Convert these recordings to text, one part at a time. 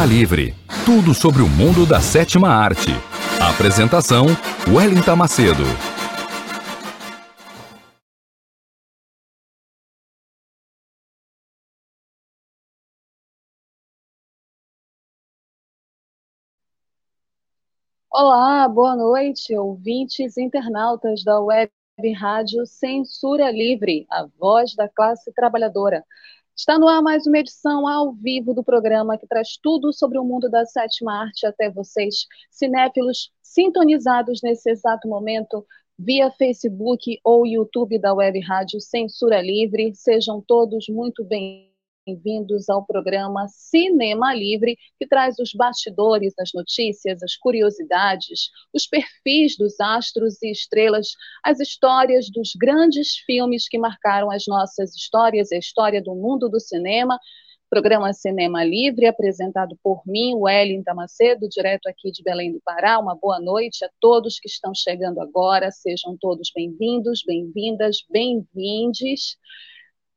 Cinema Livre. Tudo sobre o mundo da sétima arte. Apresentação: Wellington Macedo. Olá, boa noite, ouvintes internautas da Web Rádio Censura Livre, a voz da classe trabalhadora. Está no ar mais uma edição ao vivo do programa que traz tudo sobre o mundo da sétima arte até vocês, cinéfilos sintonizados nesse exato momento via Facebook ou YouTube da Web Rádio Censura Livre. Sejam todos muito bem bem-vindos ao programa Cinema Livre, que traz os bastidores, as notícias, as curiosidades, os perfis dos astros e estrelas, as histórias dos grandes filmes que marcaram as nossas histórias, a história do mundo do cinema. Programa Cinema Livre, apresentado por mim, Wellington Macedo, direto aqui de Belém do Pará. Uma boa noite a todos que estão chegando agora. Sejam todos bem-vindos, bem-vindas, bem-vindes.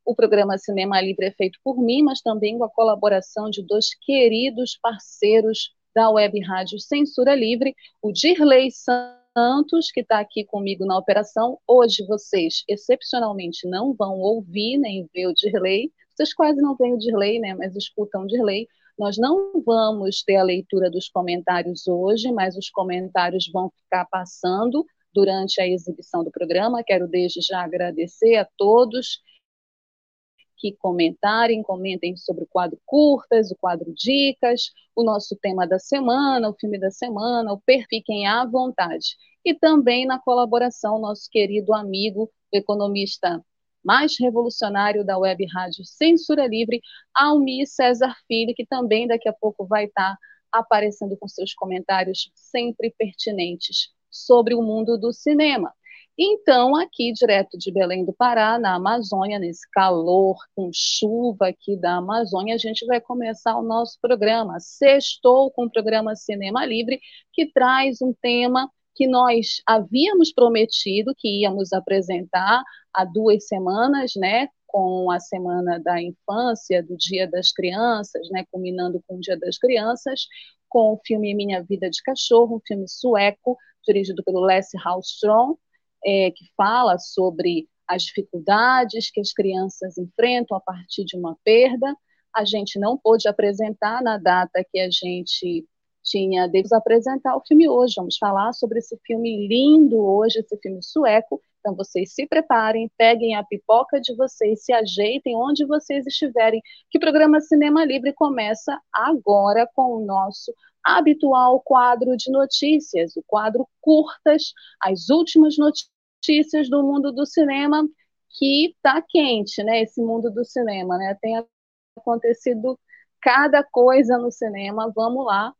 O programa Cinema Livre é feito por mim, mas também com a colaboração de dois queridos parceiros da Web Rádio Censura Livre, o Dirley Santos, que está aqui comigo na operação. Hoje vocês, excepcionalmente, não vão ouvir nem ver o Dirley. Vocês quase não veem o Dirley, né? Mas escutam o Dirley. Nós não vamos ter a leitura dos comentários hoje, mas os comentários vão ficar passando durante a exibição do programa. Quero desde já agradecer a todos que comentarem, comentem sobre o quadro curtas, o quadro dicas, o nosso tema da semana, o filme da semana, o fiquem à vontade. E também na colaboração, nosso querido amigo, economista mais revolucionário da web rádio Censura Livre, Almi César Filho, que também daqui a pouco vai estar aparecendo com seus comentários sempre pertinentes sobre o mundo do cinema. Então, aqui, direto de Belém do Pará, na Amazônia, nesse calor, com chuva aqui da Amazônia, a gente vai começar o nosso programa. Sextou com o programa Cinema Livre, que traz um tema que nós havíamos prometido que íamos apresentar há duas semanas, né? Com a Semana da Infância, do Dia das Crianças, né? Culminando com o Dia das Crianças, com o filme Minha Vida de Cachorro, um filme sueco, dirigido pelo Lasse Hallström, é, que fala sobre as dificuldades que as crianças enfrentam a partir de uma perda. A gente não pôde apresentar na data que a gente tinha de apresentar o filme hoje. Vamos falar sobre esse filme lindo hoje, esse filme sueco. Então vocês se preparem, peguem a pipoca de vocês, se ajeitem onde vocês estiverem, que o programa Cinema Livre começa agora com o nosso habitual quadro de notícias, o quadro curtas, as últimas notícias notícias do mundo do cinema que está quente, né? Esse mundo do cinema, né? Tem acontecido cada coisa no cinema. Vamos lá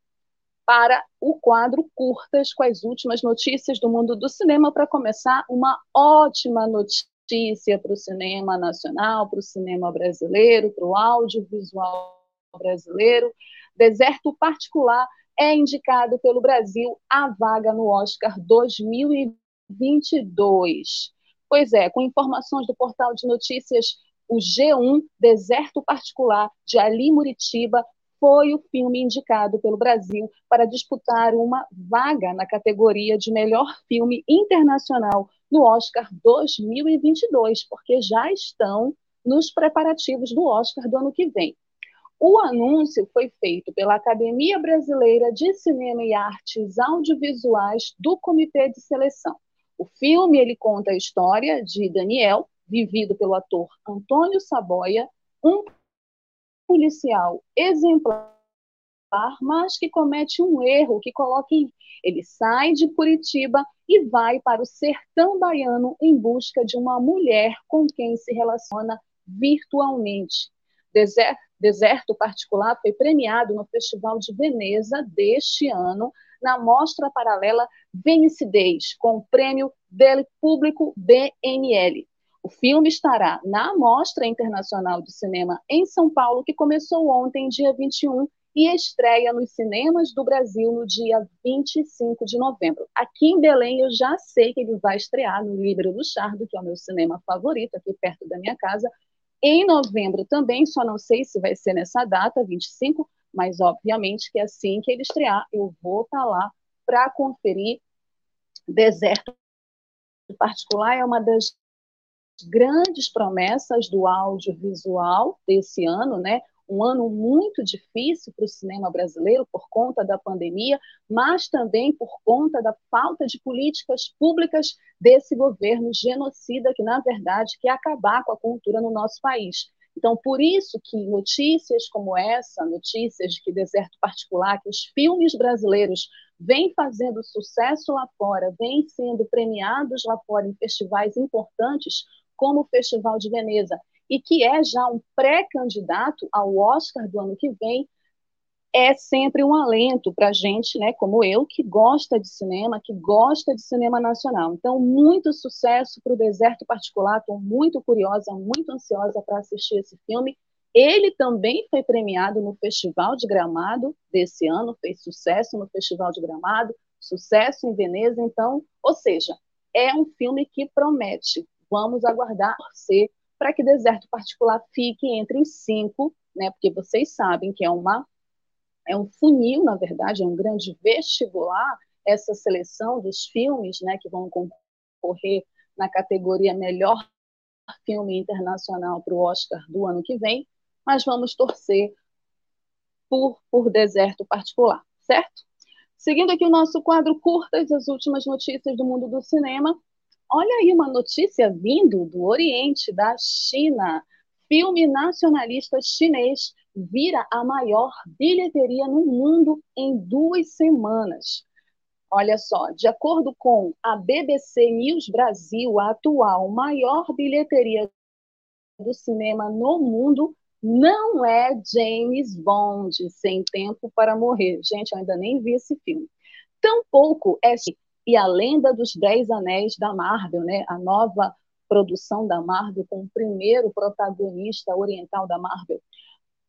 para o quadro curtas com as últimas notícias do mundo do cinema para começar uma ótima notícia para o cinema nacional, para o cinema brasileiro, para o audiovisual brasileiro. Deserto Particular é indicado pelo Brasil à vaga no Oscar 2020 22. Pois é, com informações do portal de notícias o G1 Deserto Particular de Ali Muritiba foi o filme indicado pelo Brasil para disputar uma vaga na categoria de melhor filme internacional no Oscar 2022, porque já estão nos preparativos do Oscar do ano que vem. O anúncio foi feito pela Academia Brasileira de Cinema e Artes Audiovisuais do Comitê de Seleção. O filme ele conta a história de Daniel, vivido pelo ator Antônio Saboia, um policial exemplar, mas que comete um erro, que coloca em... ele sai de Curitiba e vai para o sertão baiano em busca de uma mulher com quem se relaciona virtualmente. Deserto, Deserto Particular foi premiado no Festival de Veneza deste ano, na mostra paralela Venicidez, com o prêmio dele público BNL. O filme estará na Mostra Internacional de Cinema em São Paulo, que começou ontem, dia 21, e estreia nos cinemas do Brasil no dia 25 de novembro. Aqui em Belém, eu já sei que ele vai estrear no Libro do Chardo, que é o meu cinema favorito, aqui perto da minha casa, em novembro também, só não sei se vai ser nessa data, 25, mas obviamente que assim que ele estrear, eu vou estar tá lá para conferir Deserto Particular é uma das grandes promessas do audiovisual desse ano, né? um ano muito difícil para o cinema brasileiro por conta da pandemia, mas também por conta da falta de políticas públicas desse governo genocida que, na verdade, quer acabar com a cultura no nosso país. Então, por isso que notícias como essa, notícias de que deserto particular, que os filmes brasileiros vêm fazendo sucesso lá fora, vêm sendo premiados lá fora em festivais importantes, como o Festival de Veneza, e que é já um pré-candidato ao Oscar do ano que vem, é sempre um alento para gente, né, como eu, que gosta de cinema, que gosta de cinema nacional. Então, muito sucesso para o Deserto Particular. Estou muito curiosa, muito ansiosa para assistir esse filme. Ele também foi premiado no Festival de Gramado desse ano, fez sucesso no Festival de Gramado, sucesso em Veneza. Então, ou seja, é um filme que promete. Vamos aguardar, ser para que deserto particular fique entre os cinco, né? Porque vocês sabem que é uma é um funil, na verdade, é um grande vestibular essa seleção dos filmes, né, que vão concorrer na categoria melhor filme internacional para o Oscar do ano que vem, mas vamos torcer por, por deserto particular, certo? Seguindo aqui o nosso quadro curtas, as últimas notícias do mundo do cinema, Olha aí uma notícia vindo do Oriente, da China. Filme nacionalista chinês vira a maior bilheteria no mundo em duas semanas. Olha só, de acordo com a BBC News Brasil, a atual maior bilheteria do cinema no mundo não é James Bond, Sem Tempo para Morrer. Gente, eu ainda nem vi esse filme. Tampouco é e a Lenda dos Dez Anéis da Marvel, né? a nova produção da Marvel, com o primeiro protagonista oriental da Marvel.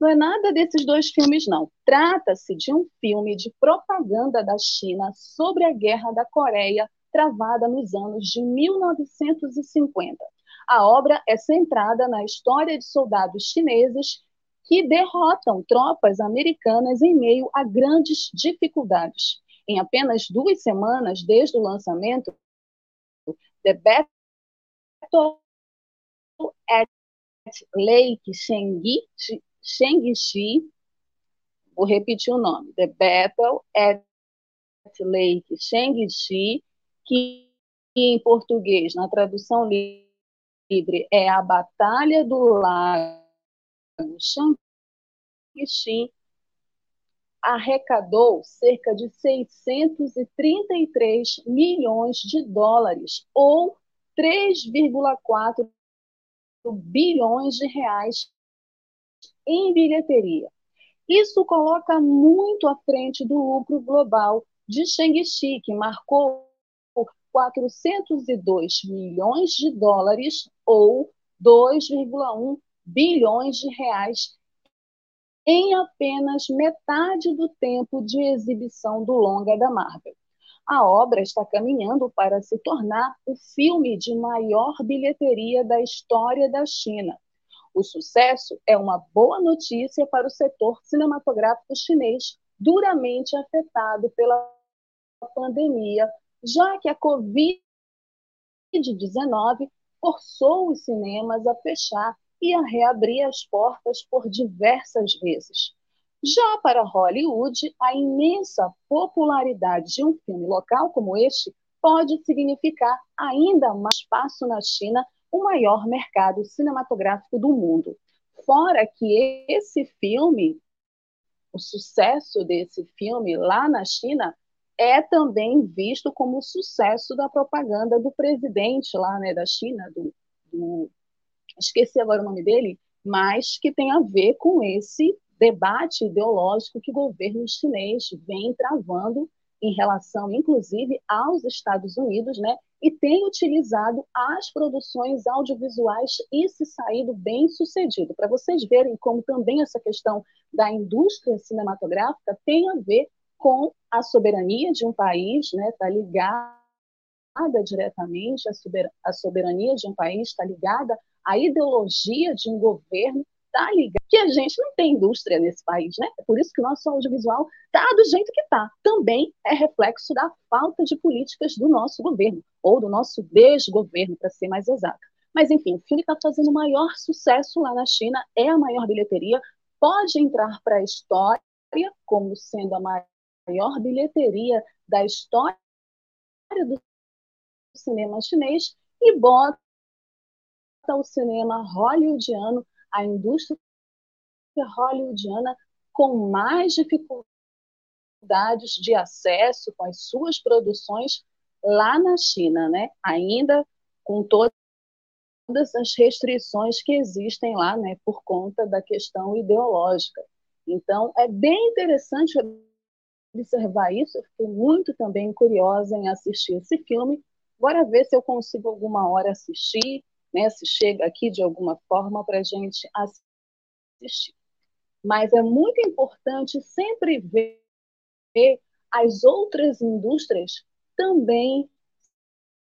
Não é nada desses dois filmes, não. Trata-se de um filme de propaganda da China sobre a Guerra da Coreia, travada nos anos de 1950. A obra é centrada na história de soldados chineses que derrotam tropas americanas em meio a grandes dificuldades. Em apenas duas semanas desde o lançamento, The Battle at Lake Shengxi, vou repetir o nome, The Battle at Lake Shengxi, que em português, na tradução livre, é a Batalha do Lago Shangxi, arrecadou cerca de 633 milhões de dólares, ou 3,4 bilhões de reais em bilheteria. Isso coloca muito à frente do lucro global de Shang-Chi, que marcou 402 milhões de dólares ou 2,1 bilhões de reais em apenas metade do tempo de exibição do longa da Marvel. A obra está caminhando para se tornar o filme de maior bilheteria da história da China. O sucesso é uma boa notícia para o setor cinematográfico chinês, duramente afetado pela pandemia, já que a Covid-19 forçou os cinemas a fechar e a reabrir as portas por diversas vezes. Já para Hollywood, a imensa popularidade de um filme local como este pode significar ainda mais espaço na China, o maior mercado cinematográfico do mundo. Fora que esse filme, o sucesso desse filme lá na China, é também visto como o sucesso da propaganda do presidente lá né, da China, do, do, esqueci agora o nome dele, mas que tem a ver com esse debate ideológico que o governo chinês vem travando em relação, inclusive, aos Estados Unidos, né? E tem utilizado as produções audiovisuais e se saído bem sucedido. Para vocês verem como também essa questão da indústria cinematográfica tem a ver com a soberania de um país, né? Está ligada diretamente a soberania de um país, está ligada à ideologia de um governo está ligado, que a gente não tem indústria nesse país, né? É por isso que o nosso audiovisual está do jeito que está. Também é reflexo da falta de políticas do nosso governo, ou do nosso desgoverno, para ser mais exato. Mas, enfim, o filme está fazendo o maior sucesso lá na China, é a maior bilheteria, pode entrar para a história como sendo a maior bilheteria da história do cinema chinês e bota o cinema hollywoodiano a indústria hollywoodiana com mais dificuldades de acesso com as suas produções lá na China, né? Ainda com todas as restrições que existem lá, né, por conta da questão ideológica. Então, é bem interessante observar isso. Eu fiquei muito também curiosa em assistir esse filme. Bora ver se eu consigo alguma hora assistir né, se chega aqui de alguma forma para a gente assistir. Mas é muito importante sempre ver as outras indústrias também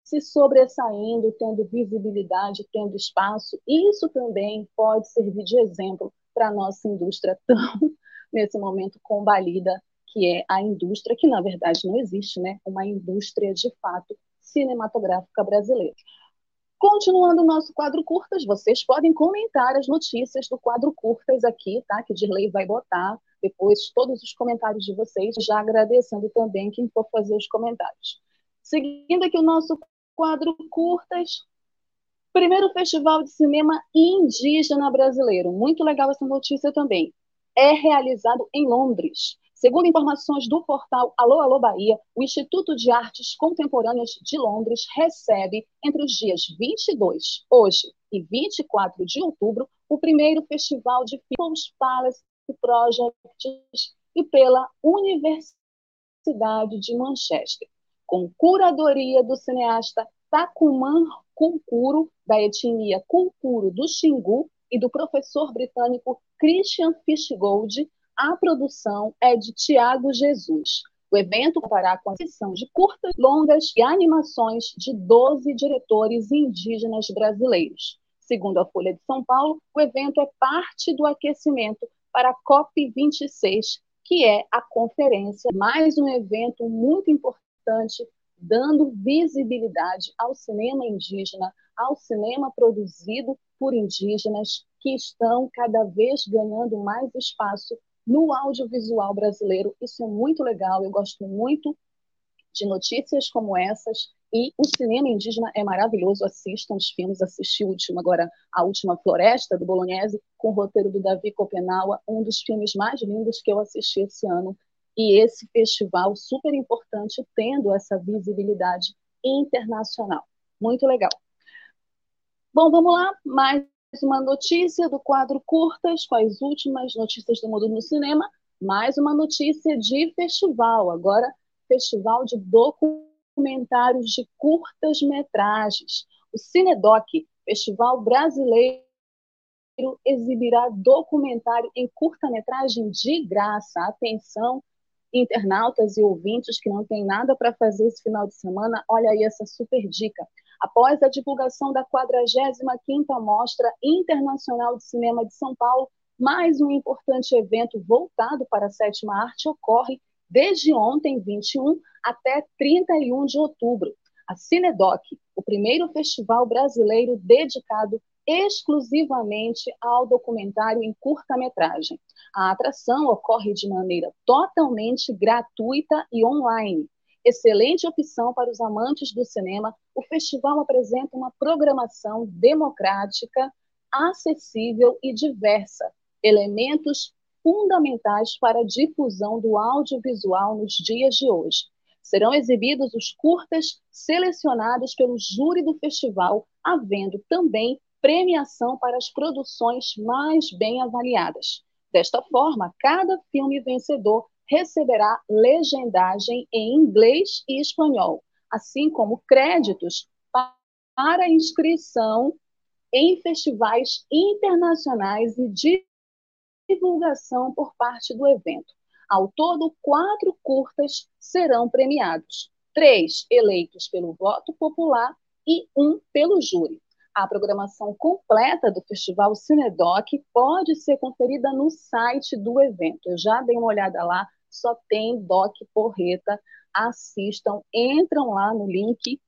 se sobressaindo, tendo visibilidade, tendo espaço. Isso também pode servir de exemplo para a nossa indústria tão, nesse momento, combalida, que é a indústria, que na verdade não existe, né? Uma indústria de fato cinematográfica brasileira. Continuando o nosso quadro curtas, vocês podem comentar as notícias do quadro curtas aqui, tá? Que Dirley vai botar depois todos os comentários de vocês, já agradecendo também quem for fazer os comentários. Seguindo aqui o nosso quadro curtas, primeiro festival de cinema indígena brasileiro. Muito legal essa notícia também. É realizado em Londres. Segundo informações do portal Alô Alô Bahia, o Instituto de Artes Contemporâneas de Londres recebe, entre os dias 22, hoje, e 24 de outubro, o primeiro festival de People's Palace Projects e pela Universidade de Manchester, com curadoria do cineasta Takuman Kunkuro, da etnia Kunkuro do Xingu, e do professor britânico Christian Fishgold, a produção é de Tiago Jesus. O evento contará com a sessão de curtas, longas e animações de 12 diretores indígenas brasileiros. Segundo a Folha de São Paulo, o evento é parte do aquecimento para a COP26, que é a conferência, mais um evento muito importante, dando visibilidade ao cinema indígena, ao cinema produzido por indígenas, que estão cada vez ganhando mais espaço no audiovisual brasileiro. Isso é muito legal, eu gosto muito de notícias como essas. E o cinema indígena é maravilhoso. Assistam os filmes. Assisti o último, agora, A Última Floresta, do Bolognese, com o roteiro do Davi Copenaua, um dos filmes mais lindos que eu assisti esse ano. E esse festival super importante, tendo essa visibilidade internacional. Muito legal. Bom, vamos lá. Mais uma notícia do quadro Curtas, com as últimas notícias do mundo no cinema. Mais uma notícia de festival, agora festival de documentários de curtas-metragens. O Cinedoc, Festival Brasileiro, exibirá documentário em curta-metragem de graça. Atenção, internautas e ouvintes que não têm nada para fazer esse final de semana, olha aí essa super dica. Após a divulgação da 45ª Mostra Internacional de Cinema de São Paulo, mais um importante evento voltado para a sétima arte ocorre desde ontem, 21, até 31 de outubro. A Cinedoc, o primeiro festival brasileiro dedicado exclusivamente ao documentário em curta-metragem. A atração ocorre de maneira totalmente gratuita e online, Excelente opção para os amantes do cinema, o festival apresenta uma programação democrática, acessível e diversa, elementos fundamentais para a difusão do audiovisual nos dias de hoje. Serão exibidos os curtas selecionados pelo júri do festival, havendo também premiação para as produções mais bem avaliadas. Desta forma, cada filme vencedor receberá legendagem em inglês e espanhol, assim como créditos para inscrição em festivais internacionais e divulgação por parte do evento. Ao todo, quatro curtas serão premiados: três eleitos pelo voto popular e um pelo júri. A programação completa do Festival Cinedoc pode ser conferida no site do evento. Eu já dei uma olhada lá, só tem Doc Porreta. Assistam, entram lá no link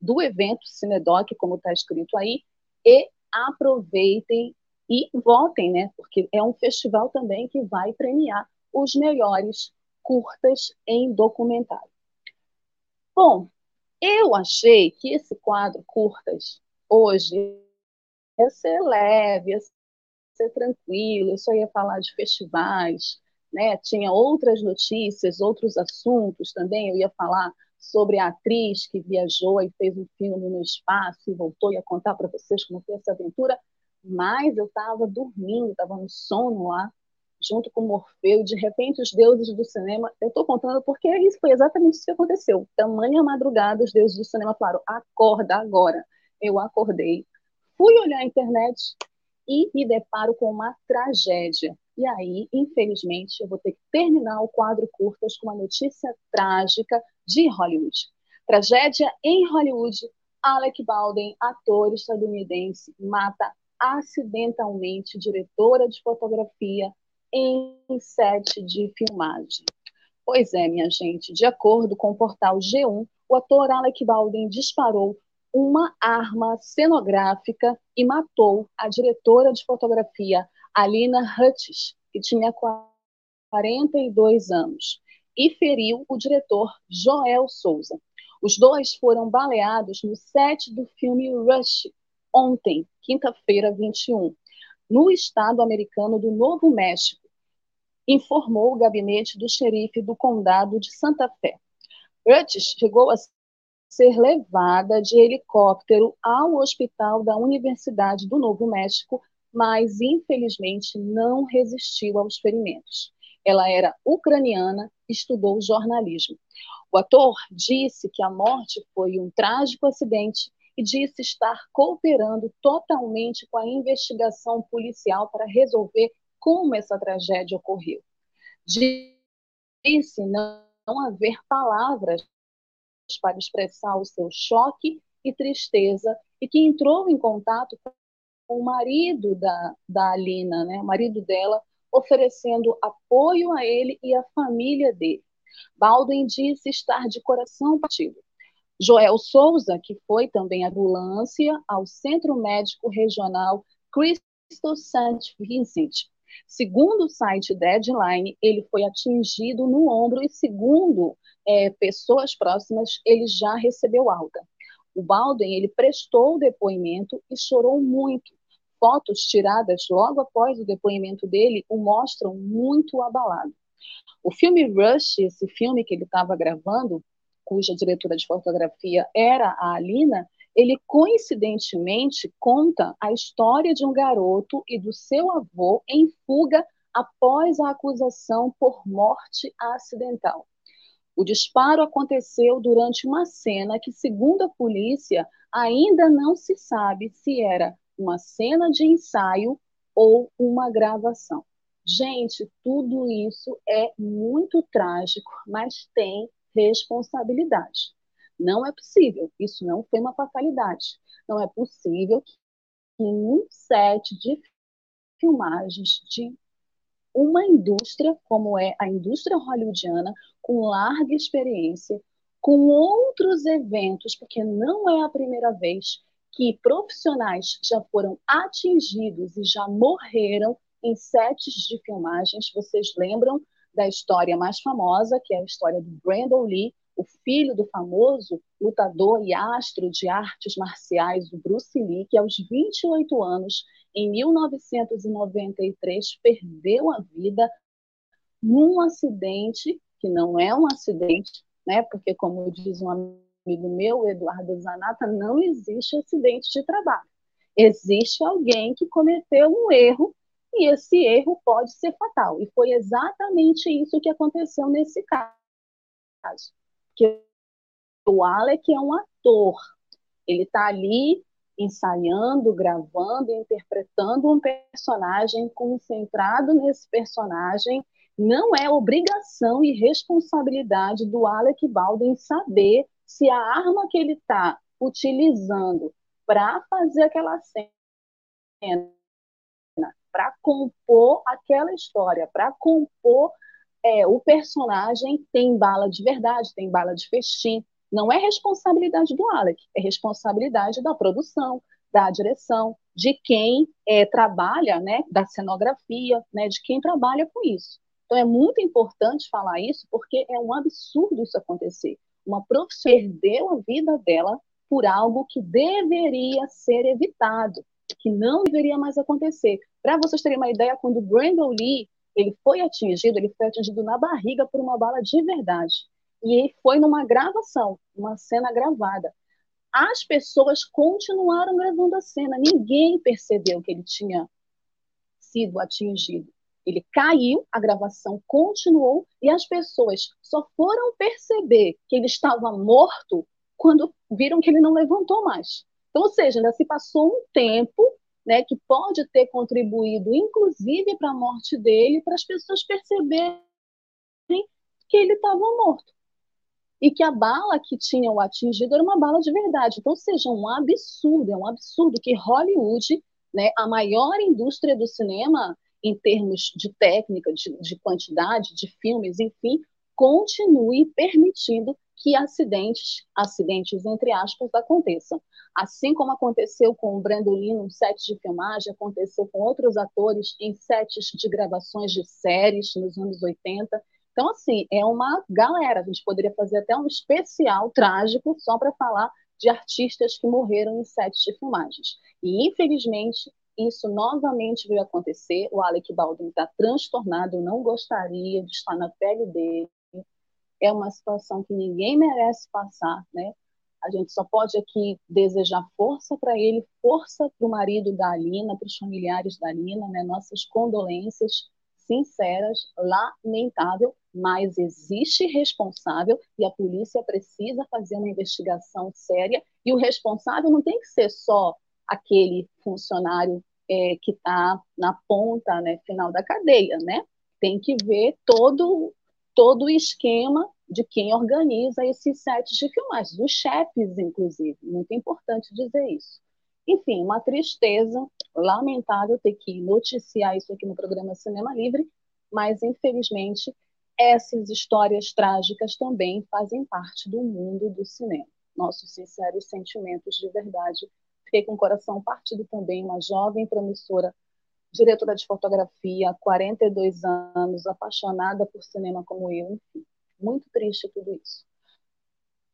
do evento Cinedoc, como está escrito aí, e aproveitem e votem, né? Porque é um festival também que vai premiar os melhores curtas em documentário. Bom, eu achei que esse quadro curtas hoje ia ser leve, ia ser tranquilo, eu só ia falar de festivais, né? Tinha outras notícias, outros assuntos também, eu ia falar sobre a atriz que viajou e fez um filme no espaço e voltou, ia contar para vocês como foi essa aventura, mas eu estava dormindo, estava no sono lá, junto com Morfeu, e de repente os deuses do cinema, eu estou contando porque isso foi exatamente isso que aconteceu. Tamanha madrugada, os deuses do cinema falaram: acorda agora. Eu acordei, fui olhar a internet e me deparo com uma tragédia. E aí, infelizmente, eu vou ter que terminar o quadro curtas com uma notícia trágica de Hollywood. Tragédia em Hollywood. Alec Baldwin, ator estadunidense, mata acidentalmente diretora de fotografia em set de filmagem. Pois é, minha gente, de acordo com o portal G1, o ator Alec Baldwin disparou uma arma cenográfica e matou a diretora de fotografia Alina Hutchins, que tinha 42 anos, e feriu o diretor Joel Souza. Os dois foram baleados no set do filme Rush, ontem, quinta-feira 21, no estado americano do Novo México, informou o gabinete do xerife do condado de Santa Fé. Hutchins chegou a ser levada de helicóptero ao hospital da Universidade do Novo México, mas infelizmente não resistiu aos ferimentos. Ela era ucraniana, estudou jornalismo. O ator disse que a morte foi um trágico acidente e disse estar cooperando totalmente com a investigação policial para resolver como essa tragédia ocorreu. Disse não, não haver palavras para expressar o seu choque e tristeza e que entrou em contato o marido da, da Alina, né, o marido dela, oferecendo apoio a ele e à família dele. Baldwin disse estar de coração partido. Joel Souza, que foi também ambulância ao Centro Médico Regional Cristo St. Vincent. Segundo o site Deadline, ele foi atingido no ombro e, segundo é, pessoas próximas, ele já recebeu alta. O Baldwin ele prestou o depoimento e chorou muito. Fotos tiradas logo após o depoimento dele o mostram muito abalado. O filme Rush, esse filme que ele estava gravando, cuja diretora de fotografia era a Alina, ele coincidentemente conta a história de um garoto e do seu avô em fuga após a acusação por morte acidental. O disparo aconteceu durante uma cena que, segundo a polícia, ainda não se sabe se era uma cena de ensaio ou uma gravação. Gente, tudo isso é muito trágico, mas tem responsabilidade. Não é possível, isso não foi uma fatalidade. Não é possível que em um set de filmagens de uma indústria como é a indústria hollywoodiana, com larga experiência, com outros eventos, porque não é a primeira vez que profissionais já foram atingidos e já morreram em sets de filmagens. Vocês lembram da história mais famosa, que é a história do Brandon Lee, o filho do famoso lutador e astro de artes marciais, o Bruce Lee, que aos 28 anos, em 1993, perdeu a vida num acidente, que não é um acidente, né? porque, como diz um amigo meu, Eduardo Zanata, não existe acidente de trabalho. Existe alguém que cometeu um erro e esse erro pode ser fatal. E foi exatamente isso que aconteceu nesse caso. Que o Alec é um ator. Ele está ali ensaiando, gravando, interpretando um personagem, concentrado nesse personagem. Não é obrigação e responsabilidade do Alec Baldwin saber se a arma que ele está utilizando para fazer aquela cena, para compor aquela história, para compor é, o personagem, tem bala de verdade, tem bala de festim. Não é responsabilidade do Alec, é responsabilidade da produção, da direção, de quem é, trabalha, né, da cenografia, né, de quem trabalha com isso. Então é muito importante falar isso, porque é um absurdo isso acontecer. Uma professora perdeu a vida dela por algo que deveria ser evitado, que não deveria mais acontecer. Para vocês terem uma ideia, quando o Brandon Lee ele foi atingido, ele foi atingido na barriga por uma bala de verdade. E foi numa gravação, uma cena gravada. As pessoas continuaram gravando a cena, ninguém percebeu que ele tinha sido atingido. Ele caiu, a gravação continuou e as pessoas só foram perceber que ele estava morto quando viram que ele não levantou mais. Então, ou seja, ainda se passou um tempo né, que pode ter contribuído, inclusive, para a morte dele, para as pessoas perceberem que ele estava morto. E que a bala que tinha o atingido era uma bala de verdade. Então, ou seja, um absurdo, é um absurdo que Hollywood, né, a maior indústria do cinema, em termos de técnica, de, de quantidade de filmes, enfim, continue permitindo que acidentes, acidentes entre aspas, aconteçam. Assim como aconteceu com o Brandon Lee no set de filmagem, aconteceu com outros atores em sets de gravações de séries nos anos 80. Então, assim, é uma galera. A gente poderia fazer até um especial trágico só para falar de artistas que morreram em sets de filmagens. E, infelizmente, isso novamente veio acontecer. O Alec Baldwin está transtornado, não gostaria de estar na pele dele é uma situação que ninguém merece passar, né? A gente só pode aqui desejar força para ele, força para o marido da Alina, para os familiares da Alina, né? Nossas condolências sinceras, lamentável, mas existe responsável e a polícia precisa fazer uma investigação séria e o responsável não tem que ser só aquele funcionário é, que está na ponta, né, final da cadeia, né? Tem que ver todo todo o esquema de quem organiza esses sets de filmagens, os chefes, inclusive. Muito importante dizer isso. Enfim, uma tristeza, lamentável ter que noticiar isso aqui no programa Cinema Livre, mas infelizmente essas histórias trágicas também fazem parte do mundo do cinema. Nossos sinceros sentimentos de verdade. Fiquei com o coração partido também, uma jovem promissora diretora de fotografia, 42 anos, apaixonada por cinema como eu, enfim, muito triste tudo isso.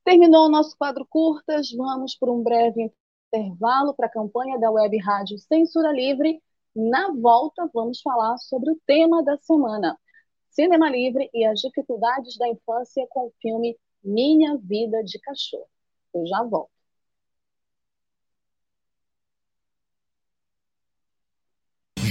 Terminou o nosso quadro curtas, vamos por um breve intervalo para a campanha da Web Rádio Censura Livre. Na volta, vamos falar sobre o tema da semana: Cinema Livre e as dificuldades da infância com o filme Minha Vida de Cachorro. Eu já volto.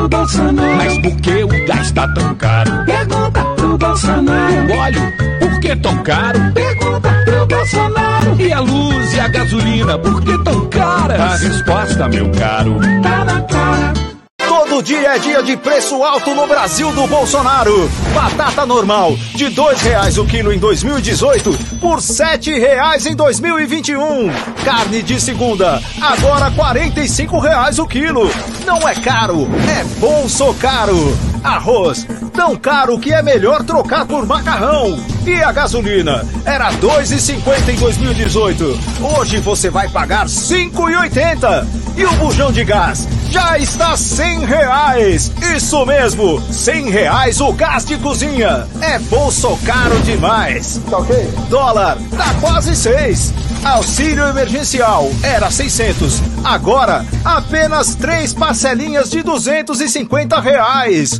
pro Bolsonaro. Mas por que o gás tá tão caro? Pergunta pro Bolsonaro. O óleo, por que tão caro? Pergunta pro Bolsonaro. E a luz e a gasolina, por que tão caras? A resposta, meu caro, tá na cara. Todo dia é dia de preço alto no Brasil do Bolsonaro. Batata normal, de dois reais o quilo em 2018, por sete reais em 2021. Carne de segunda, agora quarenta e cinco reais o quilo. Não é caro, é bolso caro. Arroz, tão caro que é melhor trocar por macarrão. E a gasolina, era dois e cinquenta em 2018. Hoje você vai pagar cinco e oitenta. E o bujão de gás já está cem reais. Isso mesmo, cem reais o gás de cozinha. É bolso caro demais. Tá ok? Dólar, tá quase seis. Auxílio emergencial era 600, agora apenas três parcelinhas de 250 reais.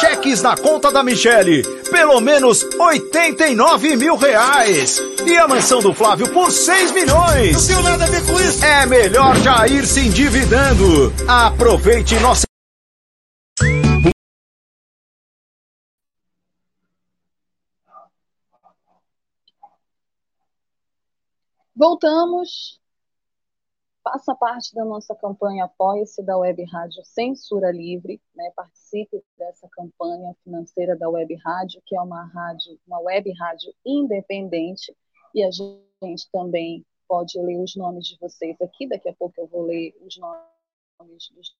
Cheques na conta da Michele, pelo menos 89 mil reais. E a mansão do Flávio por 6 milhões. Não tenho nada a ver com isso. É melhor já ir se endividando. Aproveite nossa. Voltamos. Faça parte da nossa campanha Apoia-se da Web Rádio Censura Livre, né? Participe dessa campanha financeira da Web Rádio, que é uma rádio, uma web rádio independente, e a gente também pode ler os nomes de vocês aqui. Daqui a pouco eu vou ler os nomes dos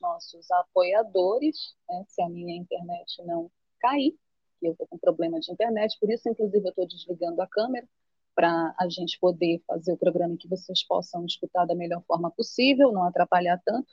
nossos apoiadores, né? se a minha internet não cair, que eu estou com problema de internet, por isso, inclusive, eu estou desligando a câmera para a gente poder fazer o programa que vocês possam escutar da melhor forma possível, não atrapalhar tanto.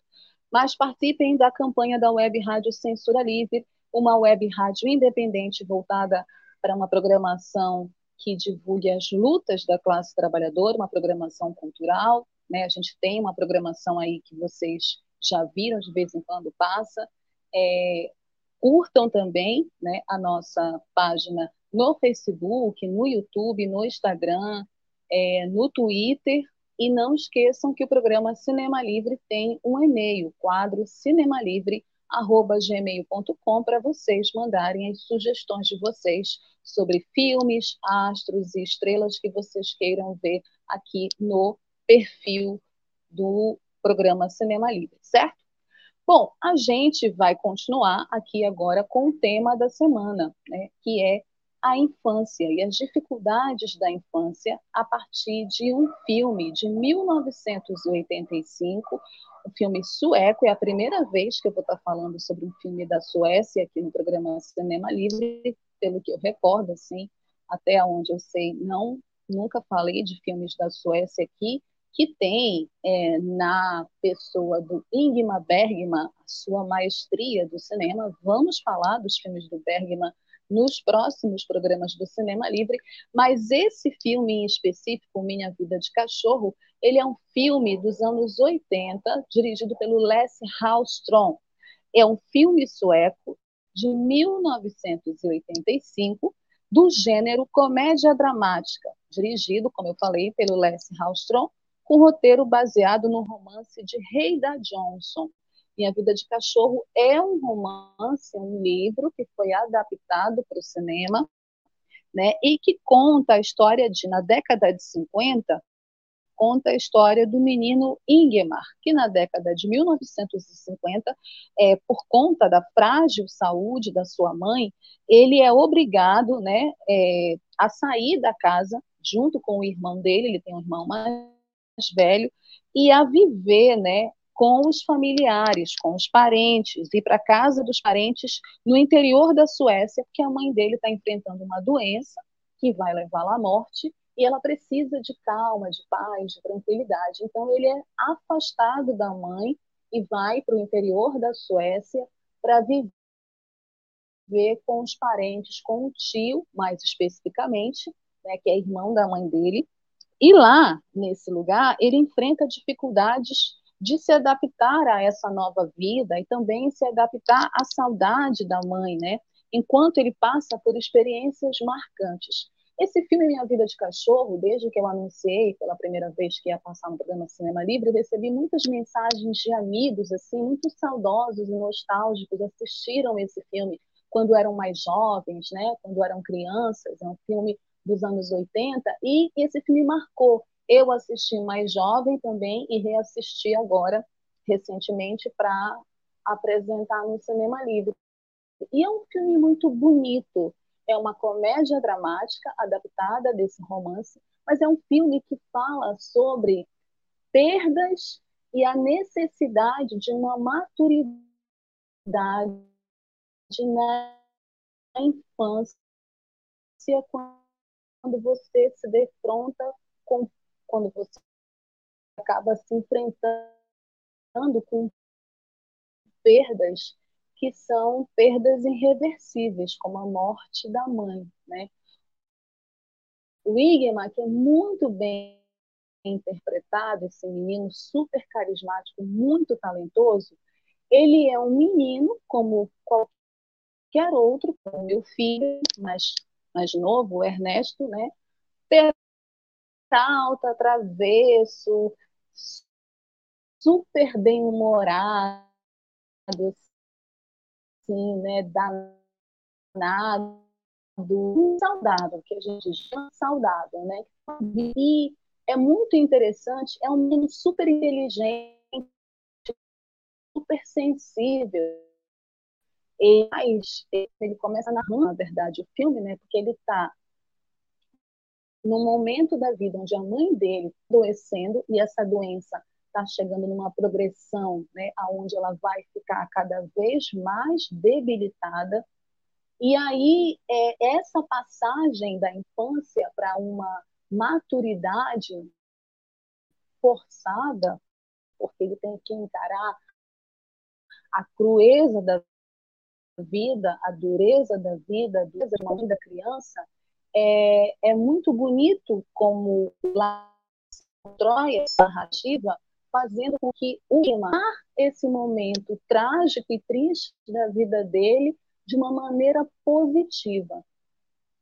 Mas participem da campanha da Web Rádio Censura Livre, uma web rádio independente voltada para uma programação que divulgue as lutas da classe trabalhadora, uma programação cultural. Né? A gente tem uma programação aí que vocês já viram, de vez em quando passa. É, curtam também né, a nossa página no Facebook, no YouTube, no Instagram, é, no Twitter. E não esqueçam que o programa Cinema Livre tem um e-mail, quadro cinemalivre.gmail.com, para vocês mandarem as sugestões de vocês sobre filmes, astros e estrelas que vocês queiram ver aqui no perfil do programa Cinema Livre, certo? Bom, a gente vai continuar aqui agora com o tema da semana, né, que é a infância e as dificuldades da infância a partir de um filme de 1985, um filme sueco, é a primeira vez que eu vou estar falando sobre um filme da Suécia aqui no programa Cinema Livre, pelo que eu recordo, assim, até onde eu sei, não, nunca falei de filmes da Suécia aqui, que tem é, na pessoa do Ingmar Bergman a sua maestria do cinema. Vamos falar dos filmes do Bergman nos próximos programas do Cinema Livre, mas esse filme em específico, Minha Vida de Cachorro, ele é um filme dos anos 80, dirigido pelo Lasse Hallström. É um filme sueco de 1985, do gênero comédia dramática, dirigido, como eu falei, pelo Lasse Hallström, com roteiro baseado no romance de Reida Johnson, minha Vida de Cachorro é um romance, um livro que foi adaptado para o cinema, né, e que conta a história de, na década de 50, conta a história do menino Ingemar, que na década de 1950, é, por conta da frágil saúde da sua mãe, ele é obrigado né, é, a sair da casa junto com o irmão dele, ele tem um irmão mais velho, e a viver né, com os familiares, com os parentes, ir para a casa dos parentes no interior da Suécia, porque a mãe dele está enfrentando uma doença que vai levá-la à morte, e ela precisa de calma, de paz, de tranquilidade. Então ele é afastado da mãe e vai para o interior da Suécia para viver com os parentes, com o tio, mais especificamente, né, que é irmão da mãe dele. E lá, nesse lugar, ele enfrenta dificuldades de se adaptar a essa nova vida e também se adaptar à saudade da mãe, né? Enquanto ele passa por experiências marcantes. Esse filme Minha Vida de Cachorro, desde que eu anunciei pela primeira vez que ia passar no programa Cinema Livre, eu recebi muitas mensagens de amigos, assim, muito saudosos e nostálgicos, assistiram esse filme quando eram mais jovens, né? Quando eram crianças, é um filme dos anos 80, e esse filme marcou. Eu assisti mais jovem também e reassisti agora, recentemente, para apresentar no Cinema Livre. E é um filme muito bonito, é uma comédia dramática adaptada desse romance, mas é um filme que fala sobre perdas e a necessidade de uma maturidade na infância quando você se defronta com quando você acaba se enfrentando com perdas que são perdas irreversíveis, como a morte da mãe, né? O Igma, que é muito bem interpretado, esse menino super carismático, muito talentoso, ele é um menino como qualquer outro, como meu filho mais, mais novo, o Ernesto, né? Alta, travesso, super bem-humorado, assim, né, danado, saudável, que a gente chama saudável, né? E é muito interessante, é um menino super inteligente, super sensível. E mas ele começa narrando, na verdade, o filme, né? Porque ele está no momento da vida onde a mãe dele adoecendo e essa doença está chegando numa progressão, né, aonde ela vai ficar cada vez mais debilitada. E aí é, essa passagem da infância para uma maturidade forçada, porque ele tem que encarar a crueza da vida, a dureza da vida, a dureza da criança, é, é muito bonito como lá constrói essa narrativa fazendo com que unir esse momento trágico e triste da vida dele de uma maneira positiva.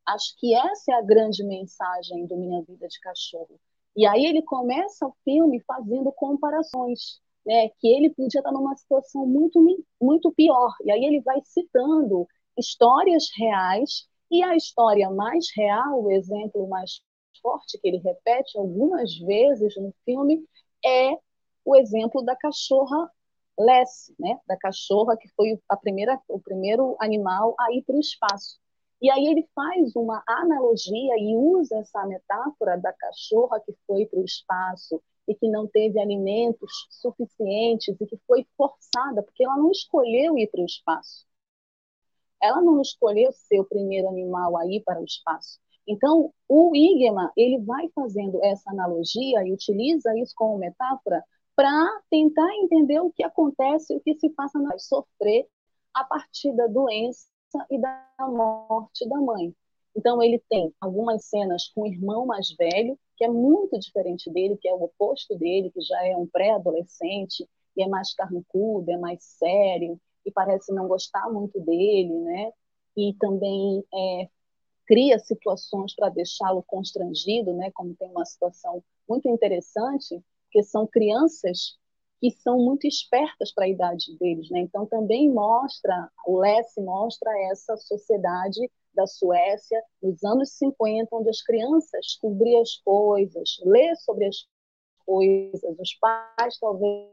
Acho que essa é a grande mensagem do Minha Vida de Cachorro. E aí ele começa o filme fazendo comparações, né, que ele podia estar numa situação muito muito pior. E aí ele vai citando histórias reais e a história mais real, o exemplo mais forte que ele repete algumas vezes no filme é o exemplo da cachorra Lessie, né? da cachorra que foi a primeira, o primeiro animal a ir para o espaço. E aí ele faz uma analogia e usa essa metáfora da cachorra que foi para o espaço e que não teve alimentos suficientes e que foi forçada, porque ela não escolheu ir para o espaço. Ela não escolheu ser o primeiro animal a ir para o espaço. Então, o Igema, ele vai fazendo essa analogia e utiliza isso como metáfora para tentar entender o que acontece, o que se passa na sofrer a partir da doença e da morte da mãe. Então ele tem algumas cenas com o irmão mais velho, que é muito diferente dele, que é o oposto dele, que já é um pré-adolescente e é mais carrancudo, é mais sério e parece não gostar muito dele, né? E também é, cria situações para deixá-lo constrangido, né? Como tem uma situação muito interessante porque são crianças que são muito espertas para a idade deles, né? Então também mostra, o Lesse mostra essa sociedade da Suécia nos anos 50, onde as crianças descobriam as coisas, lê sobre as coisas, os pais talvez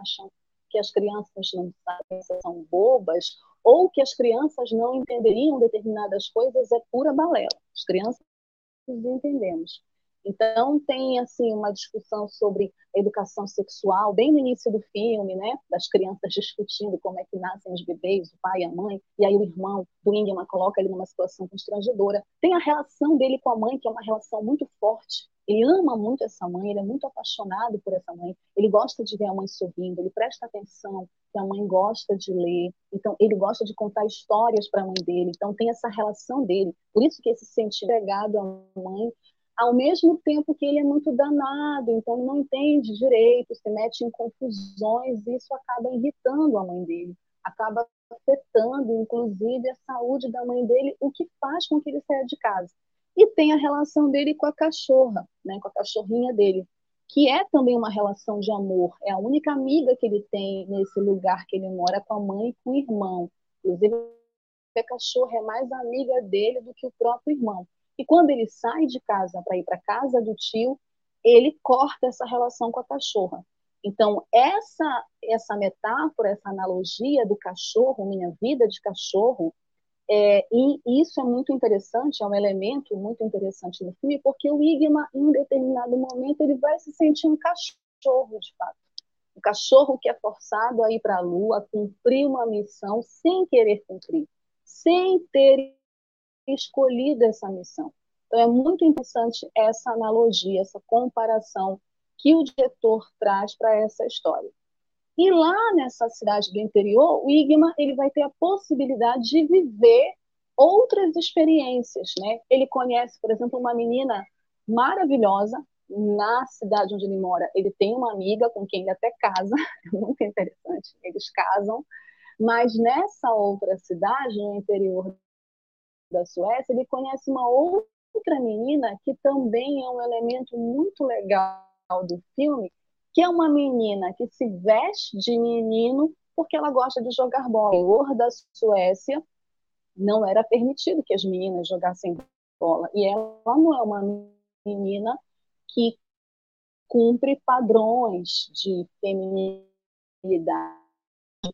acham que as crianças não sabem, são bobas, ou que as crianças não entenderiam determinadas coisas, é pura balela. As crianças entendemos. Então tem assim uma discussão sobre educação sexual bem no início do filme, né? Das crianças discutindo como é que nascem os bebês, o pai, a mãe, e aí o irmão do Ingman coloca ele numa situação constrangedora. Tem a relação dele com a mãe, que é uma relação muito forte. Ele ama muito essa mãe, ele é muito apaixonado por essa mãe. Ele gosta de ver a mãe sorrindo, ele presta atenção que a mãe gosta de ler. Então ele gosta de contar histórias para a mãe dele. Então tem essa relação dele. Por isso que ele se sente entregado à mãe ao mesmo tempo que ele é muito danado, então não entende direito, se mete em confusões, e isso acaba irritando a mãe dele, acaba afetando, inclusive, a saúde da mãe dele, o que faz com que ele saia de casa. E tem a relação dele com a cachorra, né, com a cachorrinha dele, que é também uma relação de amor. É a única amiga que ele tem nesse lugar que ele mora com a mãe e com o irmão. Inclusive, a cachorra é mais amiga dele do que o próprio irmão. E quando ele sai de casa para ir para casa do tio, ele corta essa relação com a cachorra. Então, essa essa metáfora, essa analogia do cachorro, minha vida de cachorro, é, e isso é muito interessante, é um elemento muito interessante no filme, porque o Igma, em determinado momento, ele vai se sentir um cachorro, de fato. Um cachorro que é forçado a ir para a Lua, cumprir uma missão sem querer cumprir, sem ter escolhido essa missão. Então, é muito interessante essa analogia, essa comparação que o diretor traz para essa história. E lá nessa cidade do interior, o Igma ele vai ter a possibilidade de viver outras experiências, né? Ele conhece, por exemplo, uma menina maravilhosa na cidade onde ele mora. Ele tem uma amiga com quem ele até casa, é muito interessante. Eles casam, mas nessa outra cidade, no interior da Suécia, ele conhece uma outra menina que também é um elemento muito legal do filme, que é uma menina que se veste de menino porque ela gosta de jogar bola. O da Suécia não era permitido que as meninas jogassem bola. E ela não é uma menina que cumpre padrões de feminilidade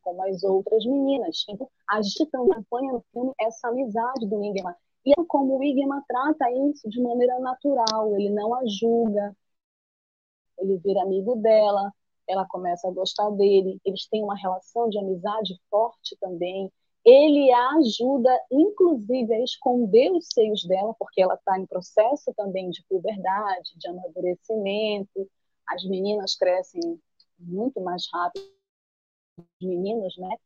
como as outras meninas. Então, a gente também acompanha no filme essa amizade do Ingmar. E é como o Ingmar trata isso de maneira natural, ele não a julga, ele vira amigo dela, ela começa a gostar dele, eles têm uma relação de amizade forte também. Ele a ajuda, inclusive, a esconder os seios dela, porque ela está em processo também de puberdade, de amadurecimento. As meninas crescem muito mais rápido meninos, né?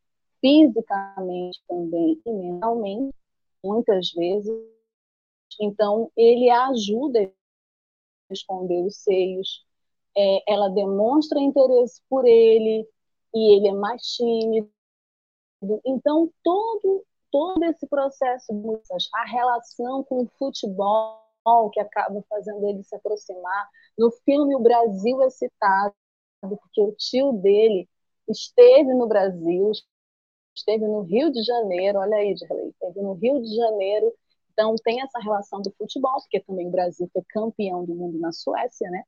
Fisicamente também e mentalmente, muitas vezes. Então, ele ajuda a esconder os seios, é, ela demonstra interesse por ele e ele é mais tímido. Então, todo, todo esse processo, a relação com o futebol que acaba fazendo ele se aproximar. No filme, o Brasil é citado, porque o tio dele esteve no Brasil, esteve no Rio de Janeiro, olha aí, Dirley, esteve no Rio de Janeiro, então tem essa relação do futebol, porque também o Brasil foi campeão do mundo na Suécia, né?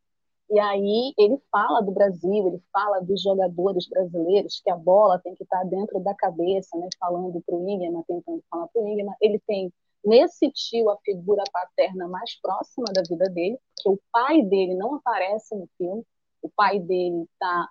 E aí ele fala do Brasil, ele fala dos jogadores brasileiros, que a bola tem que estar dentro da cabeça, né? Falando para o Ingema, tentando falar para o Ingema. Ele tem nesse tio a figura paterna mais próxima da vida dele, porque o pai dele não aparece no filme. O pai dele está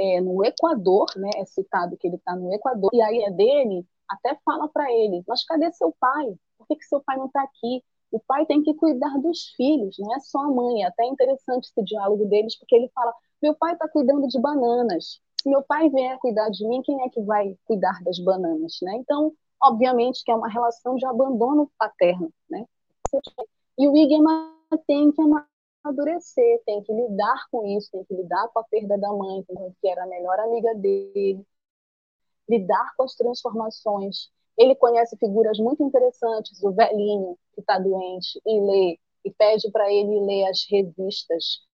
é, no Equador, né? É citado que ele está no Equador. E aí é dele até fala para ele: Mas cadê seu pai? Por que, que seu pai não está aqui? o pai tem que cuidar dos filhos, não é só a mãe. É até interessante esse diálogo deles, porque ele fala: meu pai está cuidando de bananas. Se meu pai vier cuidar de mim, quem é que vai cuidar das bananas, né? Então, obviamente que é uma relação de abandono paterno, né? E o Igema tem que amadurecer, tem que lidar com isso, tem que lidar com a perda da mãe, que era a melhor amiga dele, lidar com as transformações ele conhece figuras muito interessantes, o velhinho que está doente e lê e pede para ele ler as revistas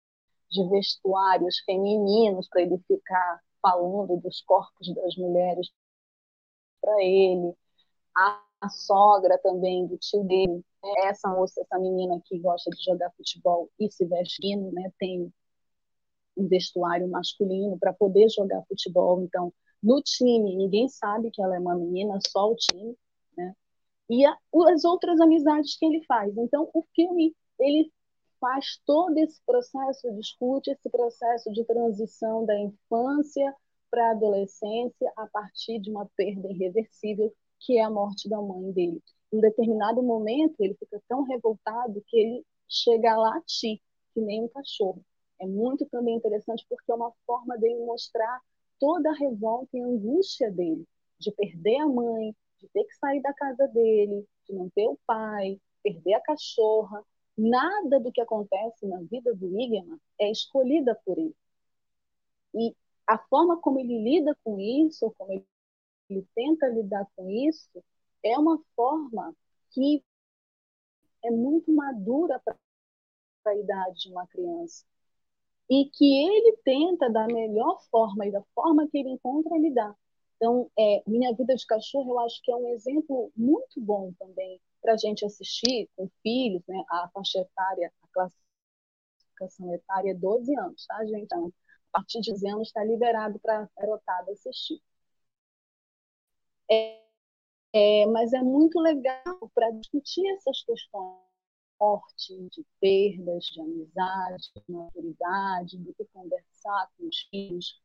de vestuários femininos para ele ficar falando dos corpos das mulheres para ele. A, a, sogra também do tio dele, né? essa moça, essa menina que gosta de jogar futebol e se veste né, tem um vestuário masculino para poder jogar futebol, então no time, ninguém sabe que ela é uma menina, só o time, né? E a, as outras amizades que ele faz. Então, o filme, ele faz todo esse processo, discute esse processo de transição da infância para a adolescência a partir de uma perda irreversível, que é a morte da mãe dele. Em determinado momento, ele fica tão revoltado que ele chega a latir, que nem um cachorro. É muito também interessante porque é uma forma dele mostrar toda a revolta e angústia dele, de perder a mãe, de ter que sair da casa dele, de não ter o pai, perder a cachorra. Nada do que acontece na vida do Igman é escolhida por ele. E a forma como ele lida com isso, como ele, ele tenta lidar com isso, é uma forma que é muito madura para a idade de uma criança. E que ele tenta, da melhor forma e da forma que ele encontra, lidar. Então, é, Minha Vida de Cachorro, eu acho que é um exemplo muito bom também para a gente assistir com filhos, né? A faixa etária, a classificação etária é 12 anos, tá, gente? Então, a partir de 12 anos está liberado para a assistir. É, é, mas é muito legal para discutir essas questões morte, de perdas, de amizade, de maturidade, que conversar com os filhos,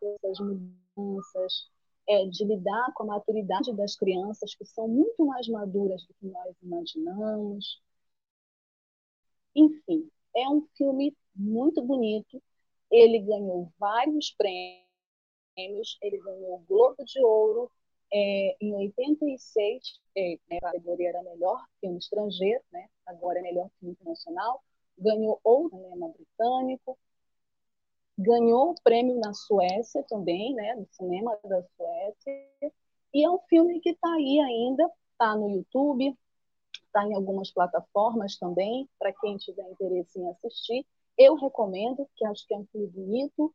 com essas mudanças, é, de lidar com a maturidade das crianças, que são muito mais maduras do que nós imaginamos. Enfim, é um filme muito bonito. Ele ganhou vários prêmios, ele ganhou o Globo de Ouro é, em 86, é, né, a categoria era melhor filme estrangeiro, né, agora é melhor filme internacional, ganhou o cinema britânico, ganhou o prêmio na Suécia também, né, do cinema da Suécia, e é um filme que está aí ainda, está no YouTube, está em algumas plataformas também, para quem tiver interesse em assistir. Eu recomendo, que acho que é um filme bonito,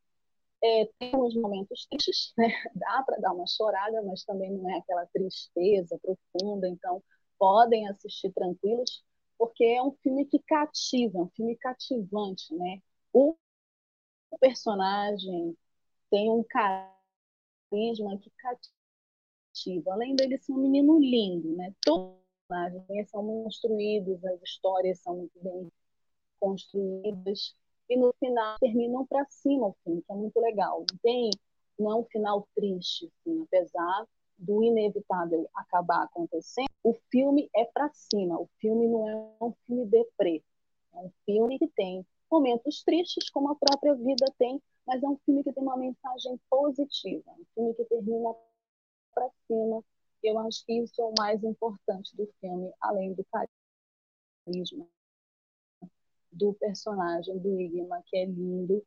é, tem uns momentos tristes, né? dá para dar uma chorada, mas também não é aquela tristeza profunda, então podem assistir tranquilos, porque é um filme que cativa, é um filme cativante, né? O personagem tem um carisma que cativa, além dele ser um menino lindo, né? Todos os personagens são construídos, as histórias são bem construídas, e no final terminam para cima o filme, que é muito legal. Não tem não é um final triste, assim, apesar do inevitável acabar acontecendo, o filme é para cima. O filme não é um filme deprê. É um filme que tem momentos tristes, como a própria vida tem, mas é um filme que tem uma mensagem positiva. É um filme que termina para cima. Eu acho que isso é o mais importante do filme, além do carisma do personagem do Igma, que é lindo,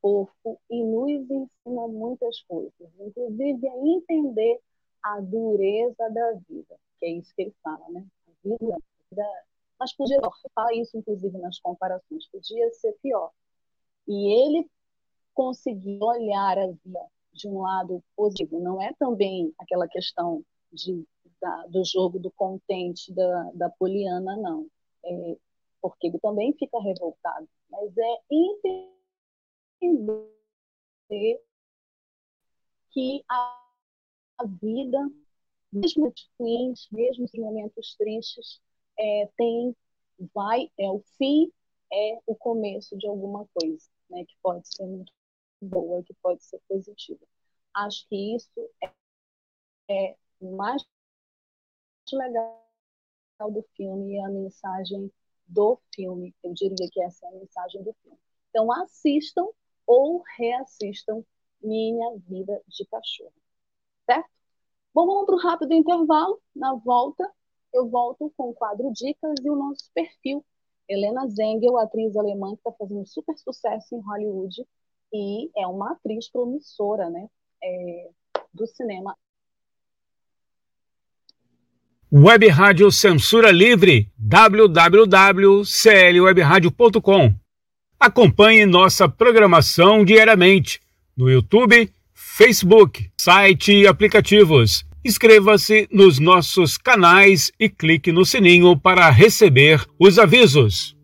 fofo e nos ensina muitas coisas, inclusive a entender a dureza da vida, que é isso que ele fala, né? A vida, a vida mas podia fala isso inclusive nas comparações, podia ser pior. E ele conseguir olhar a vida de um lado positivo, não é também aquela questão de, da, do jogo do contente da, da Poliana, não. É, porque ele também fica revoltado, mas é entender que a, a vida, mesmo os ruins, mesmo os momentos tristes, é, tem, vai, é o fim, é o começo de alguma coisa, né, que pode ser muito boa, que pode ser positiva. Acho que isso é, é mais legal do filme e a mensagem do filme. Eu diria que essa é a mensagem do filme. Então, assistam ou reassistam Minha Vida de Cachorro. Certo? Bom, vamos para um rápido intervalo. Na volta, eu volto com o quadro Dicas e o nosso perfil. Helena Zengel, atriz alemã que está fazendo super sucesso em Hollywood e é uma atriz promissora né, é, do cinema Web Rádio Censura Livre, www.clwebradio.com. Acompanhe nossa programação diariamente no YouTube, Facebook, site e aplicativos. Inscreva-se nos nossos canais e clique no sininho para receber os avisos.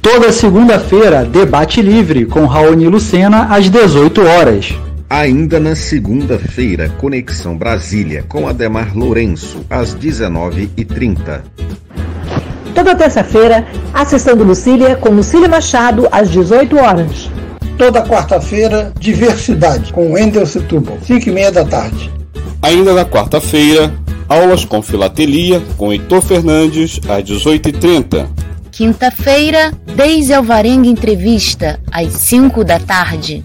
Toda segunda-feira, debate livre com Raoni Lucena às 18 horas. Ainda na segunda-feira, Conexão Brasília com Ademar Lourenço, às 19h30. Toda terça-feira, a sessão do Lucília com Lucília Machado, às 18 horas. Toda quarta-feira, Diversidade, com Wendel Setúbal, 5 e meia da tarde. Ainda na quarta-feira, aulas com filatelia, com Heitor Fernandes, às 18h30. Quinta-feira, Deise Alvarenga Entrevista, às 5 da tarde.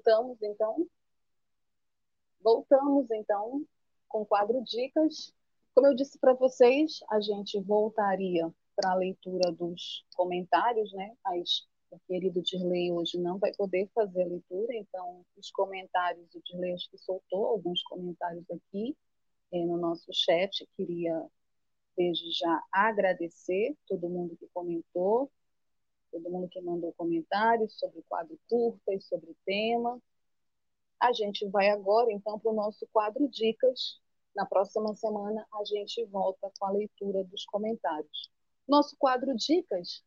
Voltamos então. Voltamos então com o quadro Dicas. Como eu disse para vocês, a gente voltaria para a leitura dos comentários, né? As, o querido Dirley hoje não vai poder fazer a leitura, então os comentários, o Dirley acho que soltou alguns comentários aqui eh, no nosso chat. Queria desde já agradecer todo mundo que comentou, todo mundo que mandou comentários sobre o quadro curta e sobre o tema. A gente vai agora, então, para o nosso quadro Dicas. Na próxima semana, a gente volta com a leitura dos comentários. Nosso quadro Dicas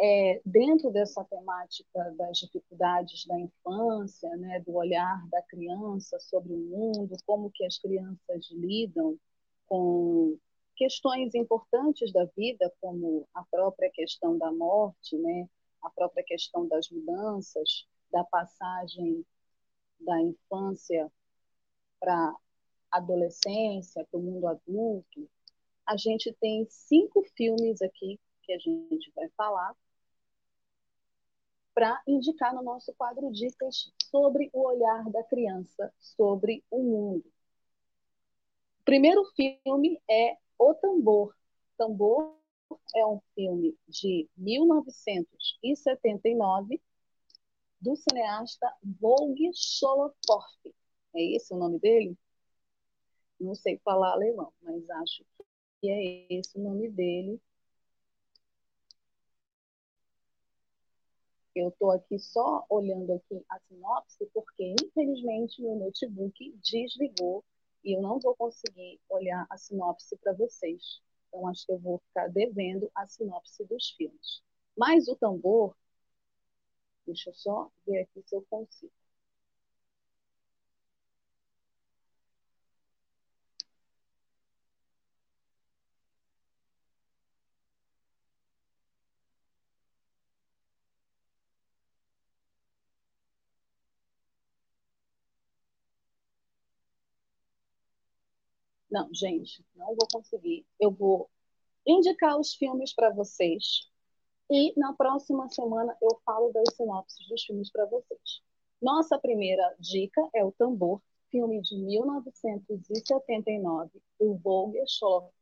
é dentro dessa temática das dificuldades da infância, né, do olhar da criança sobre o mundo, como que as crianças lidam com questões importantes da vida, como a própria questão da morte, né? a própria questão das mudanças, da passagem da infância para adolescência, para o mundo adulto. A gente tem cinco filmes aqui que a gente vai falar para indicar no nosso quadro Dicas sobre o olhar da criança sobre o mundo. O primeiro filme é o Tambor. Tambor é um filme de 1979 do cineasta Volg Soloforf. É esse o nome dele? Não sei falar alemão, mas acho que é esse o nome dele. Eu estou aqui só olhando aqui a sinopse, porque infelizmente meu notebook desligou e eu não vou conseguir olhar a sinopse para vocês. Então, acho que eu vou ficar devendo a sinopse dos filmes. Mas o tambor, deixa eu só ver aqui se eu consigo. Não, gente, não vou conseguir. Eu vou indicar os filmes para vocês e na próxima semana eu falo das sinopses dos filmes para vocês. Nossa primeira dica é O Tambor, filme de 1979, do Volger Schlorf.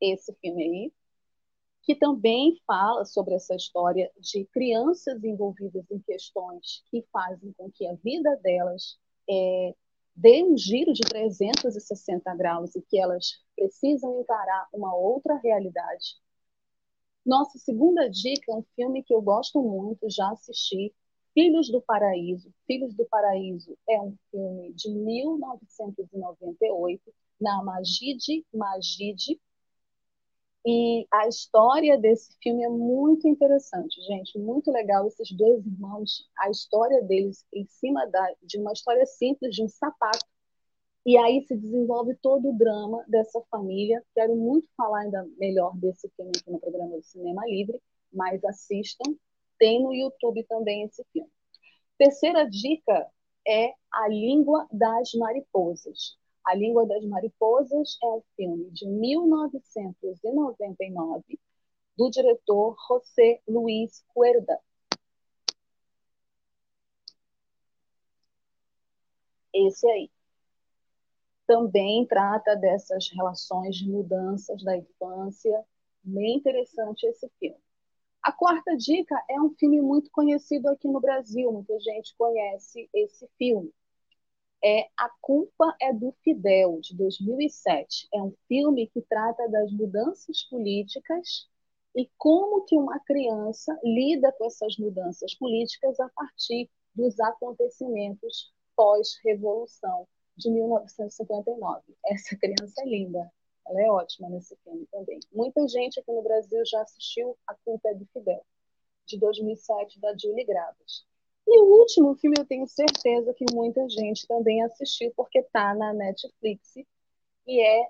Esse filme aí, que também fala sobre essa história de crianças envolvidas em questões que fazem com que a vida delas é, dê um giro de 360 graus e que elas precisam encarar uma outra realidade. Nossa segunda dica é um filme que eu gosto muito, já assisti, Filhos do Paraíso. Filhos do Paraíso é um filme de 1998, na Majid Majid, e a história desse filme é muito interessante, gente, muito legal. Esses dois irmãos, a história deles em cima da, de uma história simples, de um sapato. E aí se desenvolve todo o drama dessa família. Quero muito falar ainda melhor desse filme aqui no programa do Cinema Livre, mas assistam. Tem no YouTube também esse filme. Terceira dica é A Língua das Mariposas. A Língua das Mariposas é um filme de 1999 do diretor José Luiz Cuerda. Esse aí. Também trata dessas relações de mudanças da infância. Bem interessante esse filme. A quarta dica é um filme muito conhecido aqui no Brasil, muita gente conhece esse filme. É A Culpa é do Fidel, de 2007. É um filme que trata das mudanças políticas e como que uma criança lida com essas mudanças políticas a partir dos acontecimentos pós-revolução de 1959. Essa criança é linda, ela é ótima nesse filme também. Muita gente aqui no Brasil já assistiu A Culpa é do Fidel, de 2007, da Julie Gravas. E o último filme eu tenho certeza que muita gente também assistiu, porque está na Netflix, e é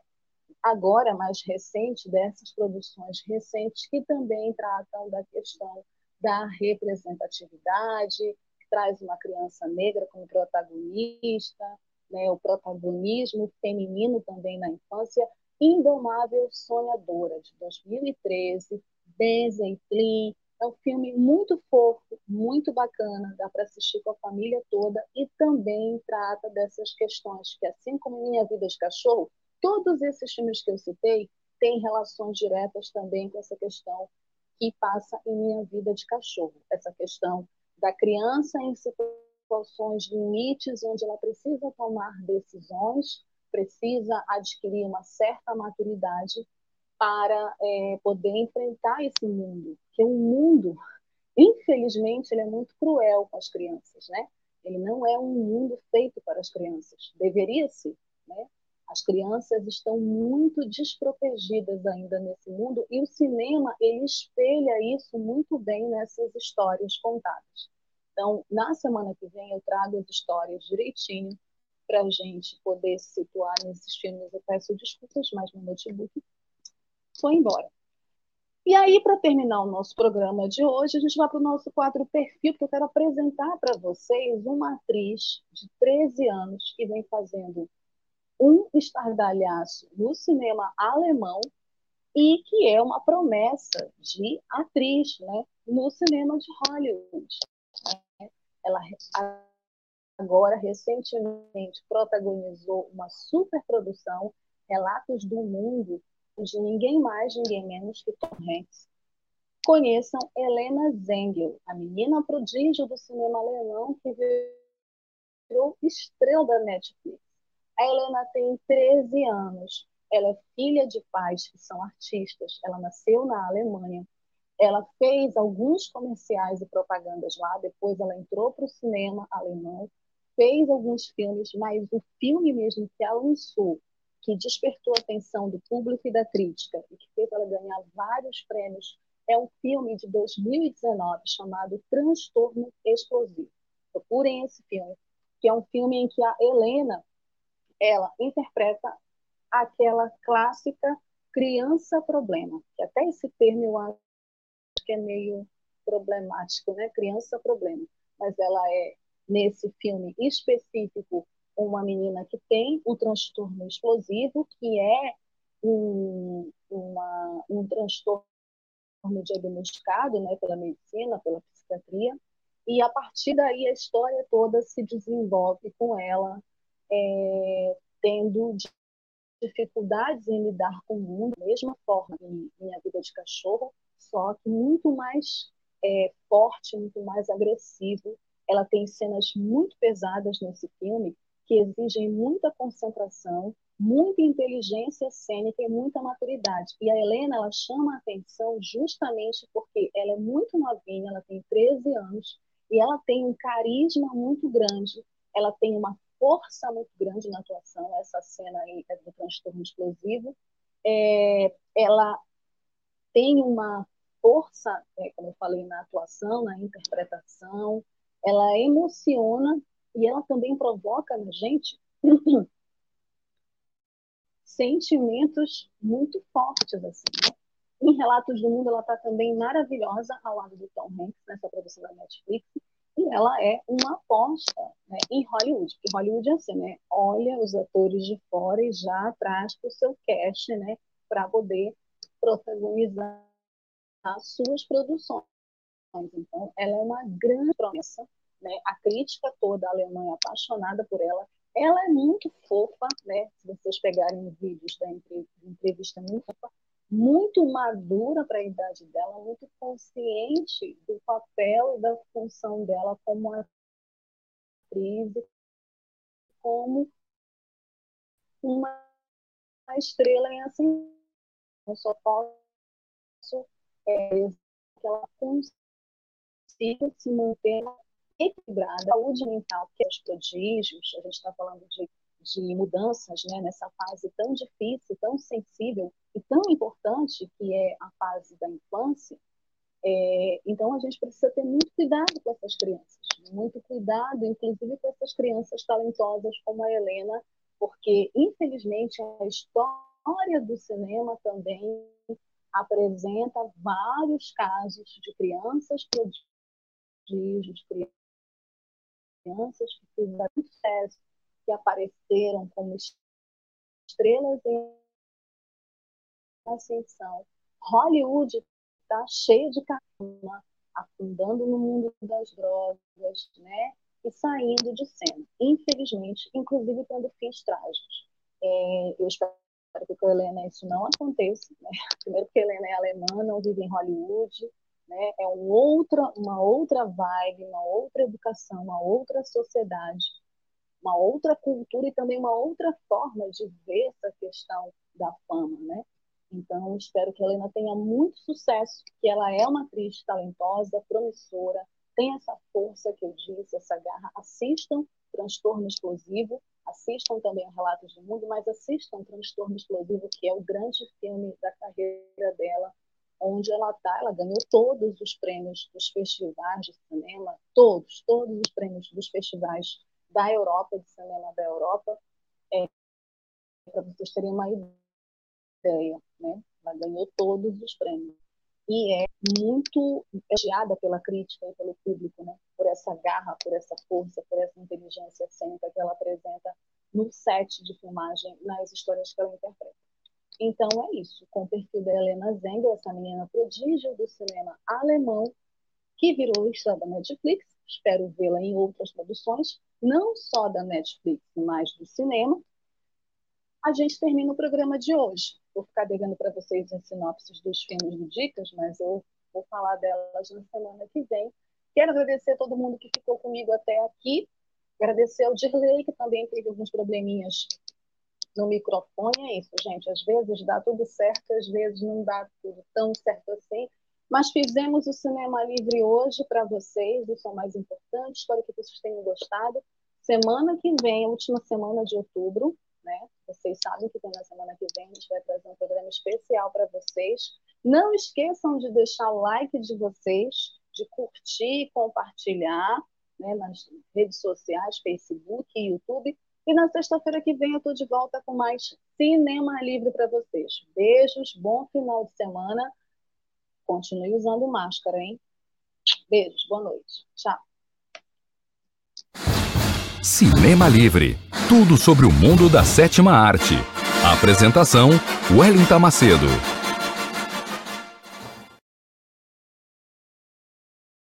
agora mais recente, dessas produções recentes, que também tratam da questão da representatividade, traz uma criança negra como protagonista, né, o protagonismo feminino também na infância, Indomável Sonhadora, de 2013, Benzen Clean. É um filme muito fofo, muito bacana, dá para assistir com a família toda e também trata dessas questões que, assim como Minha Vida de Cachorro, todos esses filmes que eu citei têm relações diretas também com essa questão que passa em Minha Vida de Cachorro, essa questão da criança em situações limites onde ela precisa tomar decisões, precisa adquirir uma certa maturidade para é, poder enfrentar esse mundo, que o mundo, infelizmente, ele é muito cruel com as crianças, né? Ele não é um mundo feito para as crianças, deveria ser, né? As crianças estão muito desprotegidas ainda nesse mundo e o cinema ele espelha isso muito bem nessas histórias contadas. Então, na semana que vem, eu trago as histórias direitinho para a gente poder se situar nesses filmes. Eu peço desculpas, mas meu notebook foi embora. E aí, para terminar o nosso programa de hoje, a gente vai para o nosso quadro perfil, porque eu quero apresentar para vocês uma atriz de 13 anos que vem fazendo um estardalhaço no cinema alemão e que é uma promessa de atriz né, no cinema de Hollywood. Ela agora recentemente protagonizou uma superprodução, Relatos do Mundo, de ninguém mais, ninguém menos que Tom Hanks. Conheçam Helena Zengel, a menina prodígio do cinema alemão que virou estrela da Netflix. A Helena tem 13 anos. Ela é filha de pais que são artistas. Ela nasceu na Alemanha. Ela fez alguns comerciais e propagandas lá, depois ela entrou para o cinema alemão, fez alguns filmes, mas o filme mesmo que ela lançou, que despertou a atenção do público e da crítica, e que fez ela ganhar vários prêmios, é um filme de 2019 chamado Transtorno Explosivo. Procurem esse filme, que é um filme em que a Helena ela interpreta aquela clássica criança problema, que até esse termo eu acho que é meio problemático, né? Criança problema. Mas ela é, nesse filme específico, uma menina que tem um transtorno explosivo, que é um, uma, um transtorno diagnosticado né, pela medicina, pela psiquiatria, e a partir daí a história toda se desenvolve com ela é, tendo dificuldades em lidar com o mundo, da mesma forma em minha vida de cachorro, só que muito mais é, forte, muito mais agressivo. Ela tem cenas muito pesadas nesse filme que exigem muita concentração, muita inteligência cênica e muita maturidade. E a Helena, ela chama a atenção justamente porque ela é muito novinha, ela tem 13 anos, e ela tem um carisma muito grande, ela tem uma força muito grande na atuação, essa cena aí é do transtorno explosivo. É, ela tem uma força, é, como eu falei, na atuação, na interpretação, ela emociona e ela também provoca na gente sentimentos muito fortes, assim, né? Em Relatos do Mundo, ela está também maravilhosa ao lado do Tom Hanks, nessa produção da Netflix, e ela é uma aposta né, em Hollywood, porque Hollywood é assim, né? Olha os atores de fora e já traz para o seu cast, né? Para poder protagonizar as suas produções. Então, ela é uma grande promessa, né? A crítica toda alemã é apaixonada por ela. Ela é muito fofa, né? Se vocês pegarem vídeos da entrevista, muito fofa, muito madura para a idade dela, muito consciente do papel e da função dela como atriz, como uma estrela em assim. Eu só posso é, que ela consiga se manter equilibrada, saúde mental, que é os prodígios, a gente está falando de, de mudanças né, nessa fase tão difícil, tão sensível e tão importante que é a fase da infância, é, então a gente precisa ter muito cuidado com essas crianças, muito cuidado, inclusive com essas crianças talentosas como a Helena, porque infelizmente a história do cinema também apresenta vários casos de crianças prodígios, crianças que fizeram sucesso, que apareceram como estrelas em ascensão. Hollywood está cheio de caramba, afundando no mundo das drogas, né? E saindo de cena. Infelizmente, inclusive tendo fins trágicos. É, eu espero que com a Helena isso não aconteça. Né? Primeiro, porque a Helena é alemã, não vive em Hollywood. Né? É um outra, uma outra vibe, uma outra educação, uma outra sociedade, uma outra cultura e também uma outra forma de ver essa questão da fama. Né? Então, espero que a Helena tenha muito sucesso, que ela é uma atriz talentosa, promissora, tem essa força que eu disse, essa garra. Assistam Transtorno Explosivo, assistam também Relatos do Mundo, mas assistam Transtorno Explosivo, que é o grande filme da onde ela está, ela ganhou todos os prêmios dos festivais de cinema, todos, todos os prêmios dos festivais da Europa, de cinema da Europa, é, para vocês terem uma ideia, né? Ela ganhou todos os prêmios e é muito elogiada pela crítica e pelo público, né? Por essa garra, por essa força, por essa inteligência cênica que ela apresenta no set de filmagem, nas histórias que ela interpreta. Então é isso, com o perfil da Helena Zengel, essa menina prodígio do cinema alemão, que virou estrela da Netflix, espero vê-la em outras produções, não só da Netflix, mas do cinema. A gente termina o programa de hoje. Vou ficar devendo para vocês as sinopses dos filmes do Dicas, mas eu vou falar delas na semana que vem. Quero agradecer a todo mundo que ficou comigo até aqui. Agradecer ao Dirley, que também teve alguns probleminhas no microfone. É isso, gente. Às vezes dá tudo certo, às vezes não dá tudo tão certo assim. Mas fizemos o Cinema Livre hoje para vocês, isso é o mais importante. Espero que vocês tenham gostado. Semana que vem, última semana de outubro, né? Vocês sabem que na semana que vem a gente vai trazer um programa especial para vocês. Não esqueçam de deixar o like de vocês, de curtir e compartilhar né, nas redes sociais, Facebook e YouTube. E na sexta-feira que vem eu estou de volta com mais Cinema Livre para vocês. Beijos, bom final de semana. Continue usando máscara, hein? Beijos, boa noite. Tchau. Cinema Livre tudo sobre o mundo da sétima arte. Apresentação: Wellington Macedo.